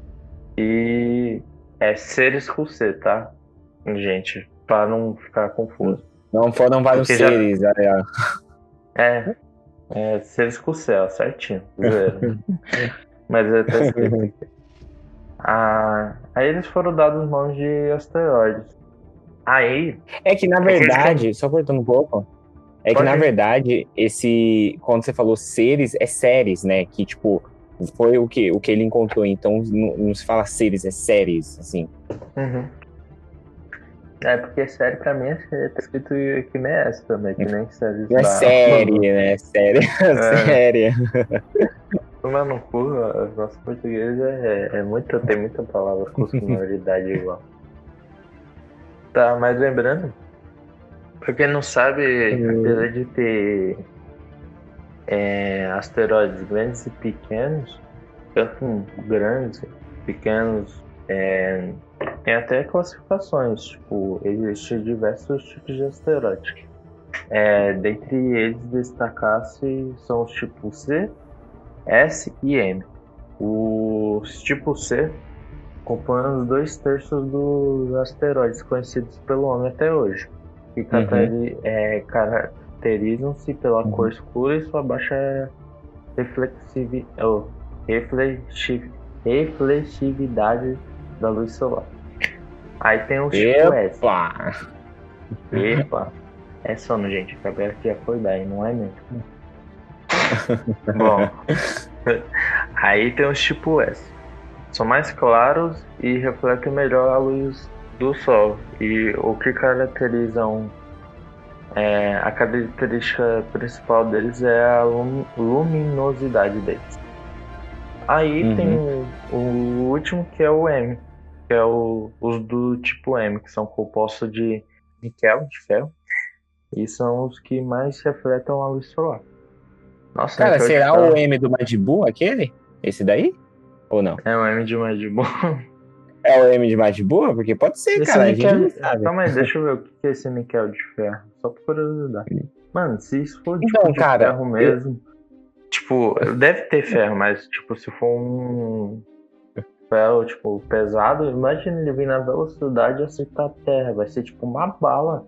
E é seres com C, tá? Gente, para não ficar confuso. Não foram vários Porque já- seres, olha. É, é seres com o céu, certinho. Mas é escrito aqui. Ah, aí eles foram dados mãos de asteroides. Aí, É que na que eles verdade, só cortando um pouco, é que Pode na ir. verdade, esse. Quando você falou seres, é séries, né? Que, tipo, foi o que, o que ele encontrou. Então não, não se fala seres, é séries, assim. Uhum. É, porque série pra mim é tá escrito que nem essa também, que nem série. É série, né? Série. série. Tomar no cu, o nosso português é, é muita, tem muita palavra com sonoridade igual. Tá, mas lembrando, pra quem não sabe, Hum. apesar de ter é, asteroides grandes e pequenos, tanto grandes, pequenos, é, tem até classificações, tipo, existem diversos tipos de asteroides. É, dentre eles destacar-se são os tipo C, S e M. Os tipo C compõem os dois terços dos asteroides conhecidos pelo homem até hoje, que caracteri- é, caracterizam-se pela Uhum. cor escura e sua baixa reflexivi- reflexi- reflexividade da luz solar. Aí tem o tipo S. Epa! Epa! É sono, gente. Acabei já foi bem, não é mesmo? Bom, aí tem os tipo S. São mais claros e refletem melhor a luz do Sol. E o que caracterizam é, a característica principal deles é a lum- luminosidade deles. Aí Uhum. tem o, o último que é o M, que é o, os do tipo M, que são compostos de níquel, de ferro, e são os que mais refletem a luz solar. Nossa, Cara, níquel de será o M do Madibu aquele? Esse daí? Ou não? É o M de boa. É o M de Madibu? Porque pode ser, Esse cara. A gente níquel- não sabe. Calma aí, deixa eu ver o que é esse níquel de ferro. Só por curiosidade. Mano, se isso for tipo, Então, de cara, ferro mesmo. Tipo, deve ter ferro, mas tipo, se for um ferro, tipo, pesado, imagina ele vir na velocidade e acertar a terra. Vai ser tipo uma bala.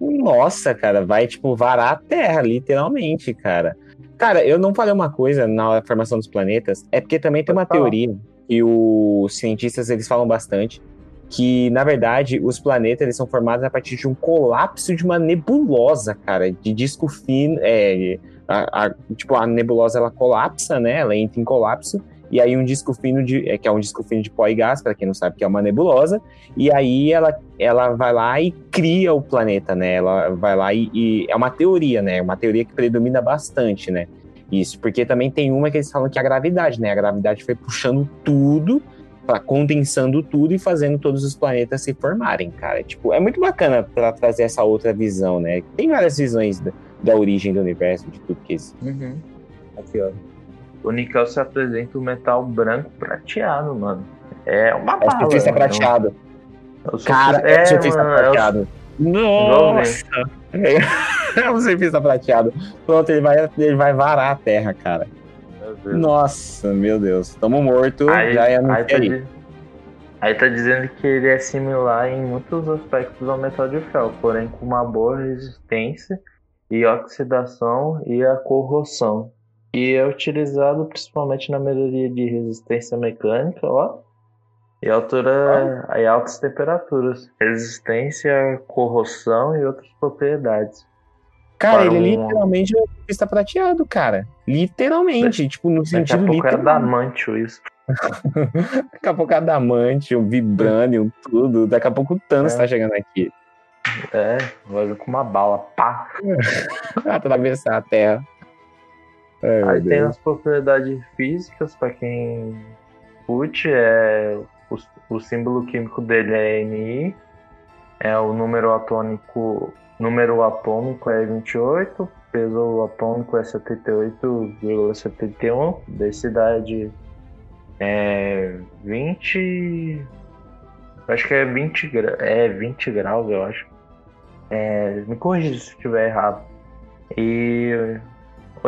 Nossa, cara, vai, tipo, varar a Terra, literalmente, cara. Cara, eu não falei uma coisa na formação dos planetas, é porque também tem uma teoria que os cientistas, eles falam bastante, que, na verdade, os planetas, eles são formados a partir de um colapso de uma nebulosa, cara, de disco fino, é, a- a- tipo, a nebulosa, ela colapsa, né, ela entra em colapso, e aí um disco fino de, é, que é um disco fino de pó e gás, para quem não sabe que é uma nebulosa, e aí ela, ela vai lá e cria o planeta, né? Ela vai lá e, e é uma teoria, né? Uma teoria que predomina bastante, né? Isso, porque também tem uma que eles falam que é a gravidade, né? A gravidade foi puxando tudo, pra- condensando tudo e fazendo todos os planetas se formarem, cara. Tipo, é muito bacana para trazer essa outra visão, né? Tem várias visões da, da origem do universo, de tudo que existe. Aqui, ó. O níquel se apresenta um metal branco prateado, mano. É uma É bala. surfista mano. prateado. É o Cara, é o surfista mano, é o- prateado. Nossa! É um surfista prateado. Pronto, ele vai, ele vai varar a terra, cara. Meu. Nossa, meu Deus. Tamo morto, Aí, já ia aí, anunciar tá aí. aí tá dizendo que ele é similar em muitos aspectos ao metal de ferro, porém com uma boa resistência e oxidação e a corrosão. E é utilizado principalmente na melhoria de resistência mecânica, ó. E altura e altas temperaturas, resistência, corrosão e outras propriedades. Cara, ele um- literalmente é um surfista prateado, cara. Literalmente, tipo, no Daqui a sentido pouco é adamantio isso. Daqui a pouco é adamante, o vibranium, tudo. Daqui a pouco o Thanos É. tá chegando aqui. É, vai vir com uma bala, pá. Atravessar a terra. Meu Aí tem as propriedades físicas, pra quem curte, é o, o símbolo químico dele é NI, é o número atômico, número atômico é 28, peso atômico é 78,71, densidade é 20, acho que é 20 gra, é 20 graus, eu acho. É, me corrija se estiver errado. E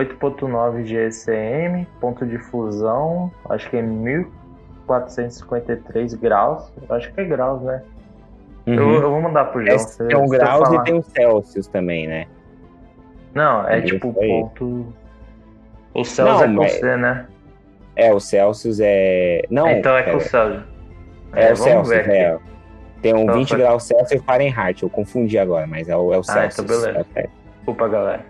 8.9 GSM, ponto de fusão, acho que é 1453 graus, acho que é graus, né? Eu, eu vou mandar pro João. É, se- tem um graus falar. e tem os Celsius também, né? Não, é Isso tipo aí. ponto. O Celsius Não, é com mas- C, né? É, o Celsius é. Não, então é com pera. Celsius. É, o vamos Celsius, é. Tem um Então, 20 foi- graus Celsius e Fahrenheit. Eu confundi agora, mas é o, é o Ah, Celsius. então beleza. É o Celsius. Desculpa, galera.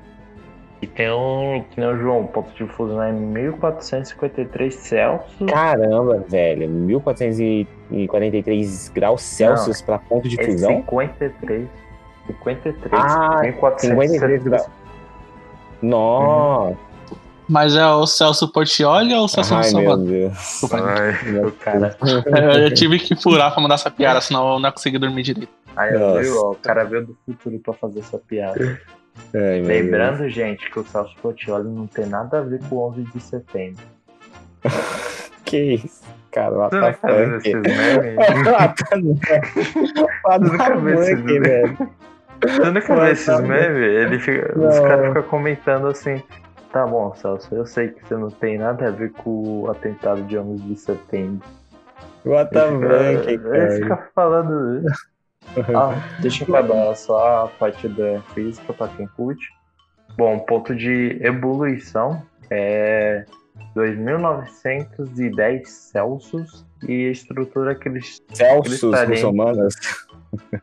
E tem um, que nem o João, o ponto de fusão é 1453 Celsius. Caramba, velho. 1443 graus Celsius pra ponto de É fusão? 53. 53. Ah, 53 graus. Nossa. Mas é o Celso Portioli ou o Celso Ai, meu Salvador? Deus. Desculpa, gente. Ai, o cara. Eu, eu tive que furar pra mandar essa piada, senão eu não ia conseguir dormir direito. Aí, viu, ó, o cara veio do futuro pra fazer essa piada. Ai, meu Lembrando, gente, que o Celso Portioli não tem nada a ver com o 11 de setembro. Deus. Que isso, cara? Você the nunca viu fuck? esses memes? Nunca viu esses fuck, memes? Você nunca viu esses memes? Ele fica, os Não. caras ficam comentando assim. Tá bom, Celso, eu sei que você não tem nada a ver com o atentado de 11 de setembro. What the Ele fuck, fica, ele cara? fica falando. Ah, deixa eu acabar só a parte da física pra quem curte. Bom, ponto de evolução é 2910 Celsius e a estrutura que eles. Celsius muçulmanas.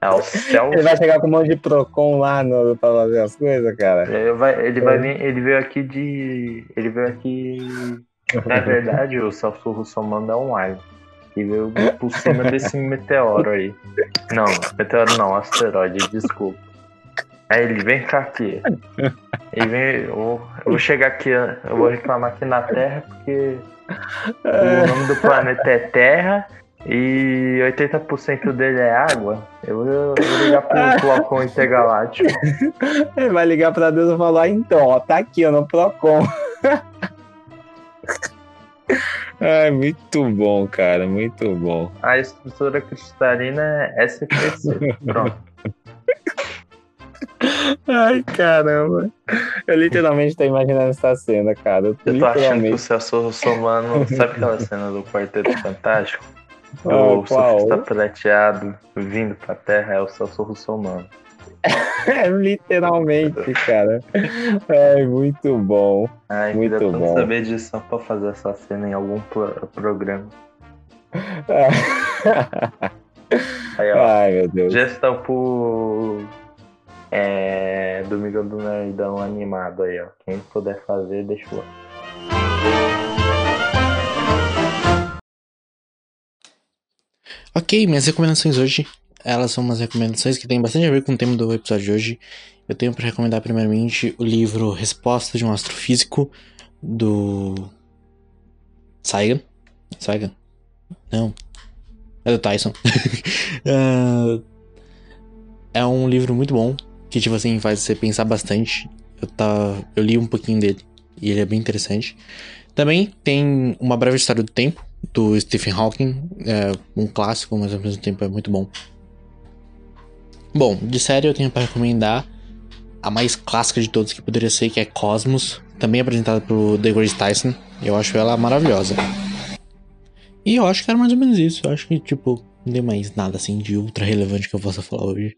É o Celsius. Ele vai chegar com um monte de Procon lá no, pra fazer as coisas, cara. Ele vai, ele vai vir, ele veio aqui de. Ele veio aqui. Na verdade, o Celso Russomano é um alien. Que veio por cima desse meteoro aí. Não, meteoro não, asteroide, desculpa. Aí ele vem cá aqui. Ele vem. Eu, vou- eu vou chegar aqui, eu vou reclamar aqui na Terra, porque o nome do planeta é Terra e 80% dele é água. Eu vou, ligar pro Falcão Intergaláctico. Ele vai ligar pra Deus e falar, então, ó, tá aqui, ó, no Procon. Ai, muito bom, cara, muito bom. A estrutura cristalina é SPC. Pronto. Ai, caramba. Eu literalmente tô imaginando essa cena, cara. Eu tô Eu tô achando que o. Celso Russomano. Sabe aquela cena do Quarteto Fantástico? Ah, O qual? surfista prateado vindo pra terra é o Celso Russomano. É literalmente, cara. Ai, muito bom. Ai, Muito bom. saber disso só pra fazer essa cena em algum pro- programa. Aí, ó. Ai, meu Deus. Gestão por. É. Domingão do Nerdão animado aí, ó. Quem puder fazer, deixa eu. Ok, minhas recomendações hoje, elas são umas recomendações que têm bastante a ver com o tema do episódio de hoje. Eu tenho para recomendar primeiramente o livro Resposta de um Astrofísico, do... Sagan? Sagan? Não. É do Tyson. Ah, é um livro muito bom, que tipo assim, faz você pensar bastante. Eu, tá... eu li um pouquinho dele, e ele é bem interessante. Também tem Uma Breve História do Tempo, do Stephen Hawking. É um clássico, mas ao mesmo tempo é muito bom. Bom, de série eu tenho para recomendar a mais clássica de todos que poderia ser, que é Cosmos, também apresentada por The Grace Tyson. Eu acho ela maravilhosa. E eu acho que era mais ou menos isso. Eu acho que, tipo, não tem mais nada assim de ultra relevante que eu possa falar hoje.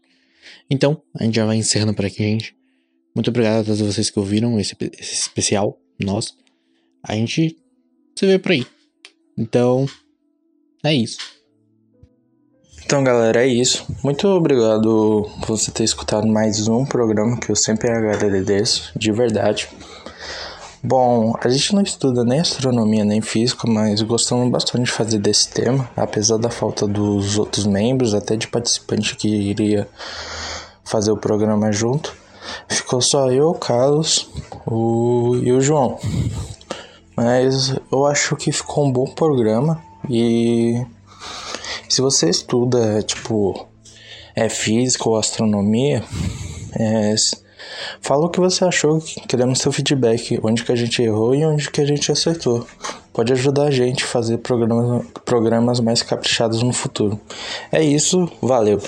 Então, a gente já vai encerrando por aqui, gente. Muito obrigado a todos vocês que ouviram esse, esse especial, nós. A gente se vê por aí. Então, é isso. Então, galera, é isso. Muito obrigado por você ter escutado mais um programa que eu sempre agradeço, de verdade. Bom, a gente não estuda nem astronomia nem física, mas gostamos bastante de fazer desse tema, apesar da falta dos outros membros, até de participante que iria fazer o programa junto. Ficou só eu, o Carlos o... e o João. Mas eu acho que ficou um bom programa e se você estuda, tipo, é física ou astronomia, é, fala o que você achou, queremos seu feedback, onde que a gente errou e onde que a gente acertou. Pode ajudar a gente a fazer programas, programas mais caprichados no futuro. É isso, valeu!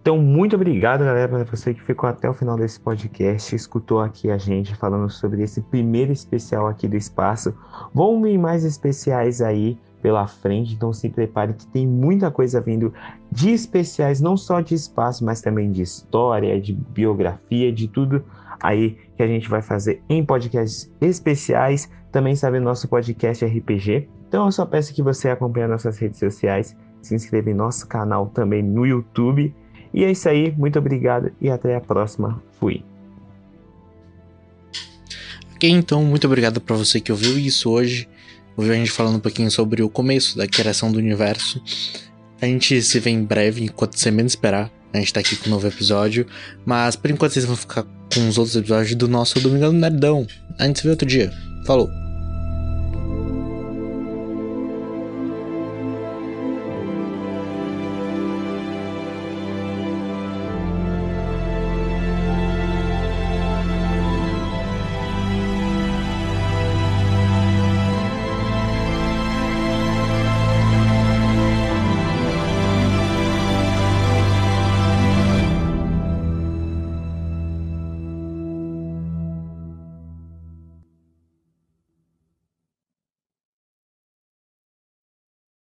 Então, muito obrigado, galera, para você que ficou até o final desse podcast, escutou aqui a gente falando sobre esse primeiro especial aqui do espaço. Vão vir mais especiais aí pela frente, então se prepare que tem muita coisa vindo de especiais, não só de espaço, mas também de história, de biografia, de tudo aí que a gente vai fazer em podcasts especiais. Também sabe nosso podcast RPG. Então eu só peço que você acompanhe nossas redes sociais, se inscreva em nosso canal também no YouTube. E é isso aí, muito obrigado e até a próxima. Fui. Ok, então muito obrigado para você que ouviu isso hoje. Ouviu a gente falando um pouquinho sobre o começo da criação do universo. A gente se vê em breve, enquanto você menos esperar. A gente tá aqui com um novo episódio. Mas por enquanto vocês vão ficar com os outros episódios do nosso Domingão Nerdão. A gente se vê outro dia. Falou!